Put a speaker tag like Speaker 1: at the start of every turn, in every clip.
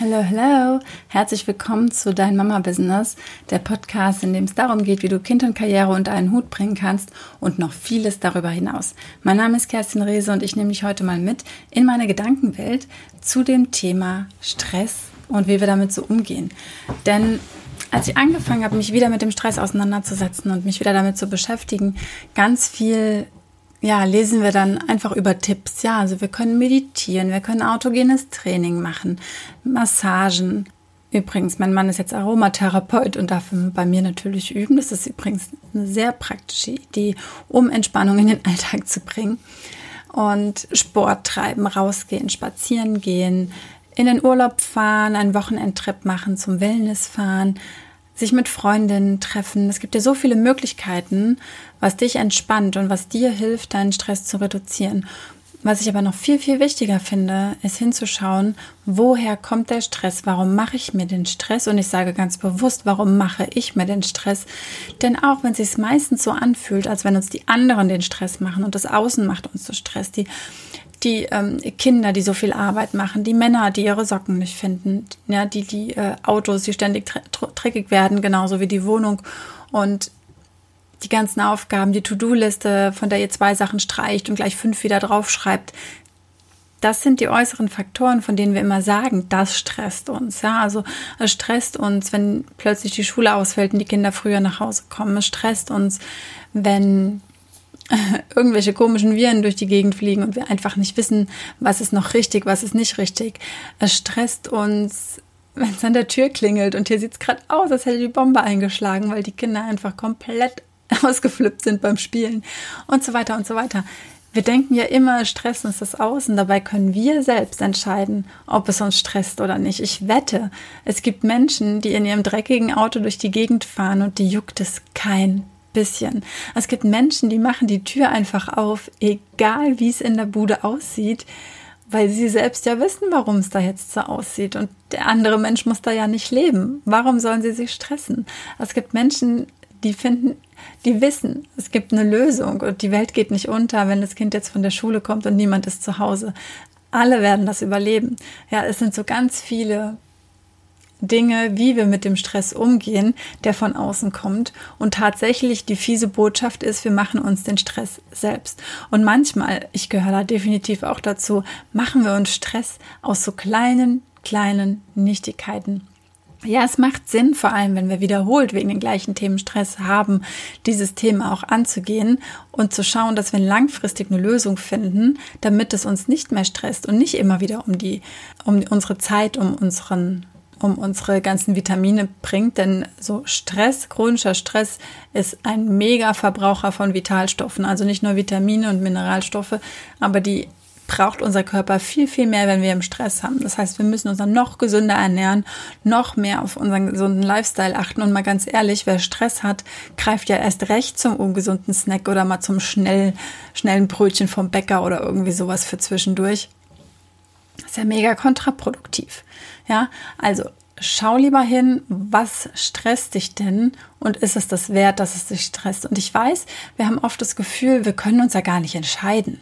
Speaker 1: Hallo, hallo. Herzlich willkommen zu Dein Mama Business, der Podcast, in dem es darum geht, wie du Kind und Karriere unter einen Hut bringen kannst und noch vieles darüber hinaus. Mein Name ist Kerstin Rehse und ich nehme dich heute mal mit in meine Gedankenwelt zu dem Thema Stress und wie wir damit so umgehen. Denn als ich angefangen habe, mich wieder mit dem Stress auseinanderzusetzen und mich wieder damit zu beschäftigen, ganz viel ja, lesen wir dann einfach über Tipps. Ja, also wir können meditieren, wir können autogenes Training machen, Massagen. Übrigens, mein Mann ist jetzt Aromatherapeut und darf bei mir natürlich üben. Das ist übrigens eine sehr praktische Idee, um Entspannung in den Alltag zu bringen. Und Sport treiben, rausgehen, spazieren gehen, in den Urlaub fahren, einen Wochenendtrip machen, zum Wellness fahren, sich mit Freundinnen treffen. Es gibt ja so viele Möglichkeiten, was dich entspannt und was dir hilft, deinen Stress zu reduzieren. Was ich aber noch viel, viel wichtiger finde, ist hinzuschauen, woher kommt der Stress? Warum mache ich mir den Stress? Und ich sage ganz bewusst, warum mache ich mir den Stress? Denn auch wenn es sich meistens so anfühlt, als wenn uns die anderen den Stress machen und das Außen macht uns so Stress, die die ähm, Kinder, die so viel Arbeit machen, die Männer, die ihre Socken nicht finden, ja, die die äh, Autos, die ständig dreckig werden, genauso wie die Wohnung und die ganzen Aufgaben, die To-Do-Liste, von der ihr zwei Sachen streicht und gleich fünf wieder draufschreibt. Das sind die äußeren Faktoren, von denen wir immer sagen, das stresst uns. Ja, also es stresst uns, wenn plötzlich die Schule ausfällt und die Kinder früher nach Hause kommen. Es stresst uns, wenn irgendwelche komischen Viren durch die Gegend fliegen und wir einfach nicht wissen, was ist noch richtig, was ist nicht richtig. Es stresst uns, wenn es an der Tür klingelt und hier sieht es gerade aus, als hätte die Bombe eingeschlagen, weil die Kinder einfach komplett ausgeflippt sind beim Spielen und so weiter und so weiter. Wir denken ja immer, Stress uns das Außen. Dabei können wir selbst entscheiden, ob es uns stresst oder nicht. Ich wette, es gibt Menschen, die in ihrem dreckigen Auto durch die Gegend fahren und die juckt es kein bisschen. Es gibt Menschen, die machen die Tür einfach auf, egal wie es in der Bude aussieht, weil sie selbst ja wissen, warum es da jetzt so aussieht. Und der andere Mensch muss da ja nicht leben. Warum sollen sie sich stressen? Es gibt Menschen, die finden, die wissen, es gibt eine Lösung und die Welt geht nicht unter, wenn das Kind jetzt von der Schule kommt und niemand ist zu Hause. Alle werden das überleben. Ja, es sind so ganz viele Dinge, wie wir mit dem Stress umgehen, der von außen kommt. Und tatsächlich die fiese Botschaft ist, wir machen uns den Stress selbst. Und manchmal, ich gehöre da definitiv auch dazu, machen wir uns Stress aus so kleinen, kleinen Nichtigkeiten. Ja, es macht Sinn, vor allem wenn wir wiederholt wegen den gleichen Themen Stress haben, dieses Thema auch anzugehen und zu schauen, dass wir langfristig eine Lösung finden, damit es uns nicht mehr stresst und nicht immer wieder um die, um unsere Zeit, um unseren um unsere ganzen Vitamine bringt, denn so Stress, chronischer Stress ist ein Mega-Verbraucher von Vitalstoffen, also nicht nur Vitamine und Mineralstoffe, aber die braucht unser Körper viel, viel mehr, wenn wir im Stress haben. Das heißt, wir müssen uns dann noch gesünder ernähren, noch mehr auf unseren gesunden Lifestyle achten. Und mal ganz ehrlich, wer Stress hat, greift ja erst recht zum ungesunden Snack oder mal zum schnell, schnellen Brötchen vom Bäcker oder irgendwie sowas für zwischendurch. Das ist ja mega kontraproduktiv. Ja, also schau lieber hin, was stresst dich denn und ist es das wert, dass es dich stresst? Und ich weiß, wir haben oft das Gefühl, wir können uns ja gar nicht entscheiden.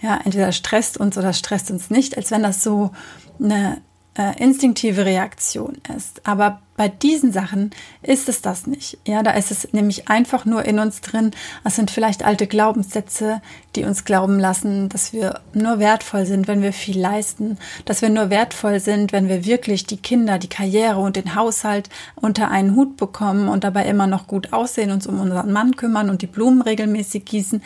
Speaker 1: Ja, entweder stresst uns oder stresst uns nicht, als wenn das so eine äh, instinktive Reaktion ist. Aber bei diesen Sachen ist es das nicht. Ja, da ist es nämlich einfach nur in uns drin. Es sind vielleicht alte Glaubenssätze, die uns glauben lassen, dass wir nur wertvoll sind, wenn wir viel leisten, dass wir nur wertvoll sind, wenn wir wirklich die Kinder, die Karriere und den Haushalt unter einen Hut bekommen und dabei immer noch gut aussehen, uns um unseren Mann kümmern und die Blumen regelmäßig gießen.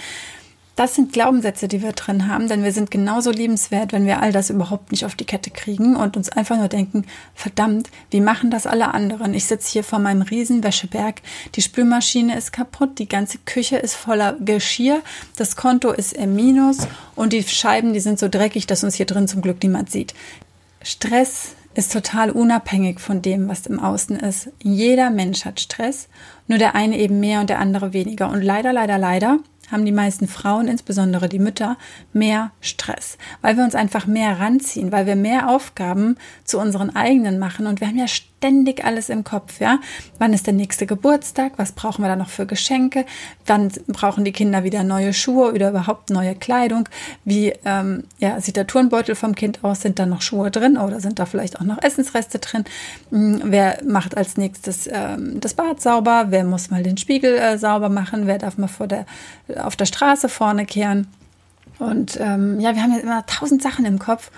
Speaker 1: Das sind Glaubenssätze, die wir drin haben, denn wir sind genauso liebenswert, wenn wir all das überhaupt nicht auf die Kette kriegen und uns einfach nur denken, verdammt, wie machen das alle anderen? Ich sitze hier vor meinem riesen Wäscheberg, die Spülmaschine ist kaputt, die ganze Küche ist voller Geschirr, das Konto ist im Minus und die Scheiben, die sind so dreckig, dass uns hier drin zum Glück niemand sieht. Stress ist total unabhängig von dem, was im Außen ist. Jeder Mensch hat Stress, nur der eine eben mehr und der andere weniger. Und leider, leider, leider haben die meisten Frauen, insbesondere die Mütter, mehr Stress, weil wir uns einfach mehr ranziehen, weil wir mehr Aufgaben zu unseren eigenen machen und wir haben ja ständig alles im Kopf, ja. Wann ist der nächste Geburtstag? Was brauchen wir da noch für Geschenke? Wann brauchen die Kinder wieder neue Schuhe oder überhaupt neue Kleidung? Wie ähm, ja, sieht der Turnbeutel vom Kind aus? Sind da noch Schuhe drin oder sind da vielleicht auch noch Essensreste drin? Hm, wer macht als nächstes ähm, das Bad sauber? Wer muss mal den Spiegel äh, sauber machen? Wer darf mal vor der, auf der Straße vorne kehren? Und ähm, ja, wir haben ja immer tausend Sachen im Kopf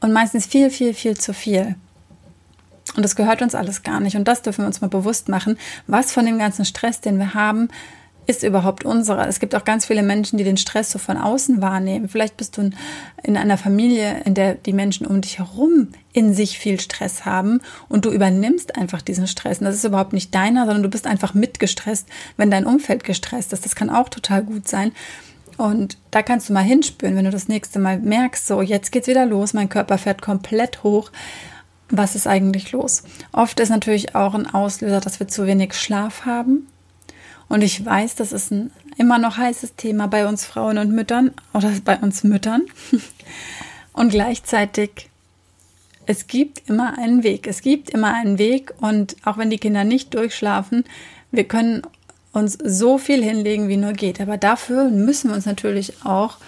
Speaker 1: und meistens viel, viel, viel zu viel. Und das gehört uns alles gar nicht. Und das dürfen wir uns mal bewusst machen. Was von dem ganzen Stress, den wir haben, ist überhaupt unsere. Es gibt auch ganz viele Menschen, die den Stress so von außen wahrnehmen. Vielleicht bist du in einer Familie, in der die Menschen um dich herum in sich viel Stress haben und du übernimmst einfach diesen Stress. Und das ist überhaupt nicht deiner, sondern du bist einfach mitgestresst, wenn dein Umfeld gestresst ist. Das kann auch total gut sein. Und da kannst du mal hinspüren, wenn du das nächste Mal merkst, so jetzt geht's wieder los, mein Körper fährt komplett hoch was ist eigentlich los? Oft ist natürlich auch ein Auslöser, dass wir zu wenig Schlaf haben. Und ich weiß, das ist ein immer noch heißes Thema bei uns Frauen und Müttern oder bei uns Müttern. Und gleichzeitig, es gibt immer einen Weg. Es gibt immer einen Weg. Und auch wenn die Kinder nicht durchschlafen, wir können uns so viel hinlegen, wie nur geht. Aber dafür müssen wir uns natürlich auch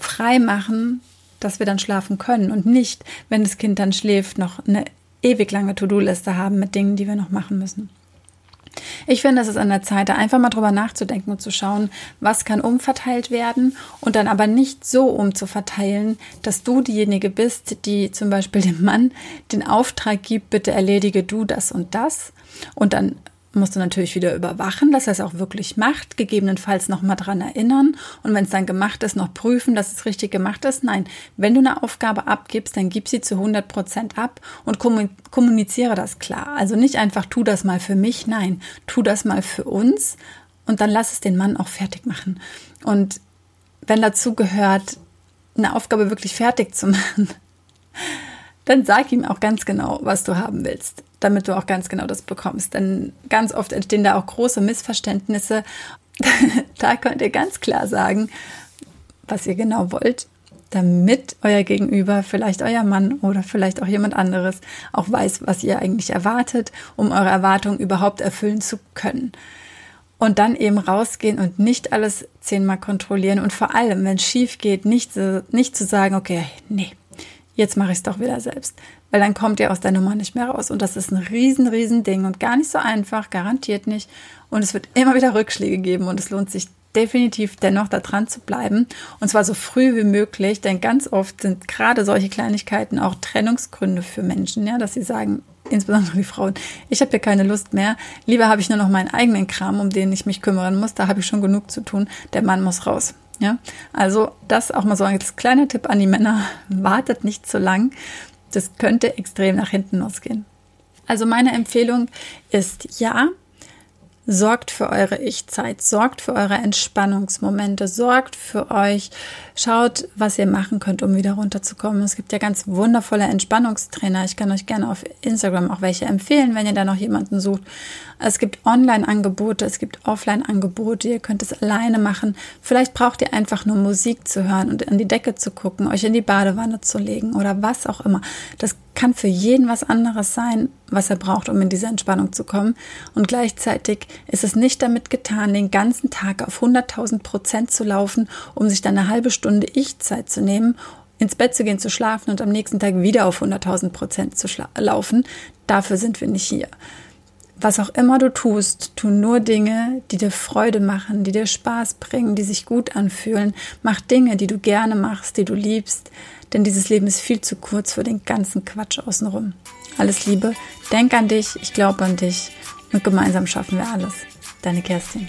Speaker 1: frei machen dass wir dann schlafen können und nicht, wenn das Kind dann schläft, noch eine ewig lange To-Do-Liste haben mit Dingen, die wir noch machen müssen. Ich finde, es ist an der Zeit, da einfach mal drüber nachzudenken und zu schauen, was kann umverteilt werden und dann aber nicht so umzuverteilen, dass du diejenige bist, die zum Beispiel dem Mann den Auftrag gibt, bitte erledige du das und das und dann musst du natürlich wieder überwachen, dass er es auch wirklich macht, gegebenenfalls nochmal dran erinnern und wenn es dann gemacht ist, noch prüfen, dass es richtig gemacht ist. Nein, wenn du eine Aufgabe abgibst, dann gib sie zu 100 Prozent ab und kommuniziere das klar. Also nicht einfach, tu das mal für mich, nein, tu das mal für uns und dann lass es den Mann auch fertig machen. Und wenn dazu gehört, eine Aufgabe wirklich fertig zu machen, dann sag ihm auch ganz genau, was du haben willst damit du auch ganz genau das bekommst. Denn ganz oft entstehen da auch große Missverständnisse. da könnt ihr ganz klar sagen, was ihr genau wollt, damit euer Gegenüber, vielleicht euer Mann oder vielleicht auch jemand anderes, auch weiß, was ihr eigentlich erwartet, um eure Erwartungen überhaupt erfüllen zu können. Und dann eben rausgehen und nicht alles zehnmal kontrollieren und vor allem, wenn es schief geht, nicht, nicht zu sagen, okay, nee, jetzt mache ich es doch wieder selbst. Weil dann kommt ihr aus der Nummer nicht mehr raus. Und das ist ein riesen, riesen Ding und gar nicht so einfach, garantiert nicht. Und es wird immer wieder Rückschläge geben und es lohnt sich definitiv dennoch da dran zu bleiben. Und zwar so früh wie möglich, denn ganz oft sind gerade solche Kleinigkeiten auch Trennungsgründe für Menschen, ja, dass sie sagen, insbesondere die Frauen, ich habe hier keine Lust mehr. Lieber habe ich nur noch meinen eigenen Kram, um den ich mich kümmern muss. Da habe ich schon genug zu tun. Der Mann muss raus. Ja, also das auch mal so als kleiner Tipp an die Männer. Wartet nicht zu lang. Das könnte extrem nach hinten losgehen. Also meine Empfehlung ist ja, Sorgt für eure Ich-Zeit, sorgt für eure Entspannungsmomente, sorgt für euch. Schaut, was ihr machen könnt, um wieder runterzukommen. Es gibt ja ganz wundervolle Entspannungstrainer. Ich kann euch gerne auf Instagram auch welche empfehlen, wenn ihr da noch jemanden sucht. Es gibt Online-Angebote, es gibt Offline-Angebote. Ihr könnt es alleine machen. Vielleicht braucht ihr einfach nur Musik zu hören und an die Decke zu gucken, euch in die Badewanne zu legen oder was auch immer. Das kann für jeden was anderes sein, was er braucht, um in diese Entspannung zu kommen. Und gleichzeitig ist es nicht damit getan, den ganzen Tag auf 100.000 Prozent zu laufen, um sich dann eine halbe Stunde Ich-Zeit zu nehmen, ins Bett zu gehen, zu schlafen und am nächsten Tag wieder auf 100.000 Prozent zu laufen. Dafür sind wir nicht hier. Was auch immer du tust, tu nur Dinge, die dir Freude machen, die dir Spaß bringen, die sich gut anfühlen. Mach Dinge, die du gerne machst, die du liebst, denn dieses Leben ist viel zu kurz für den ganzen Quatsch außenrum. Alles Liebe, denk an dich, ich glaube an dich und gemeinsam schaffen wir alles. Deine Kerstin.